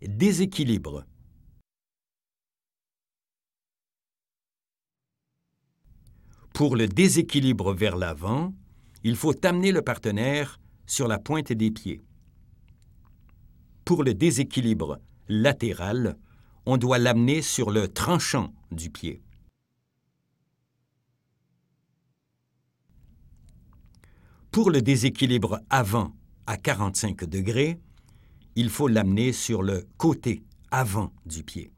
Déséquilibre. Pour le déséquilibre vers l'avant, il faut amener le partenaire sur la pointe des pieds. Pour le déséquilibre latéral, on doit l'amener sur le tranchant du pied. Pour le déséquilibre avant à 45 degrés, il faut l'amener sur le côté avant du pied.